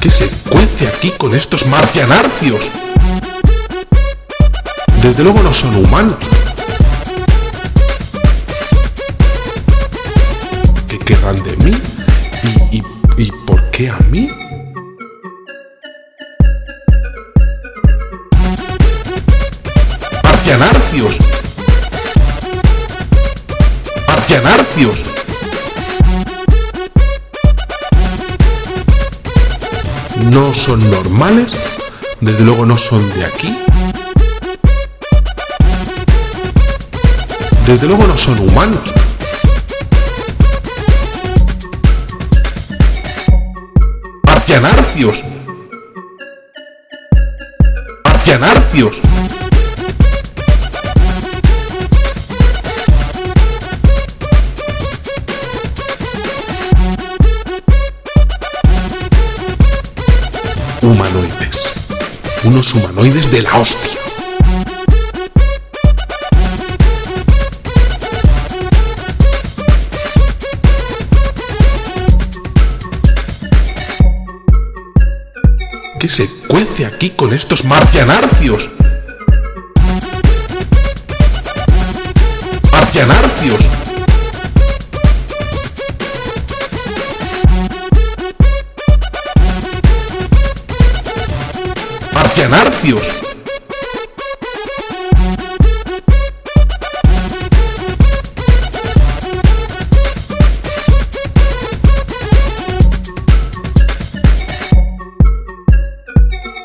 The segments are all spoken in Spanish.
¿Qué se cuece aquí con estos marcianarcios? Desde luego no son humanos. ¿Qué querrán de mí? ¿Y, y, y por qué a mí? ¡Marcianarcios! ¡Marcianarcios! No son normales, desde luego no son de aquí, desde luego no son humanos. Marcianarcios. Marcianarcios. Humanoides. Unos humanoides de la hostia. ¿Qué se cuece aquí con estos marcianarcios? ¡Marcianarcios!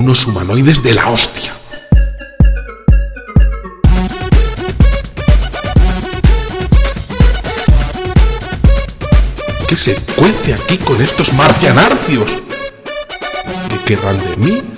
Unos humanoides de la hostia. ¿Qué se cuece aquí con estos marcianarcios? ¿Qué querrán de mí?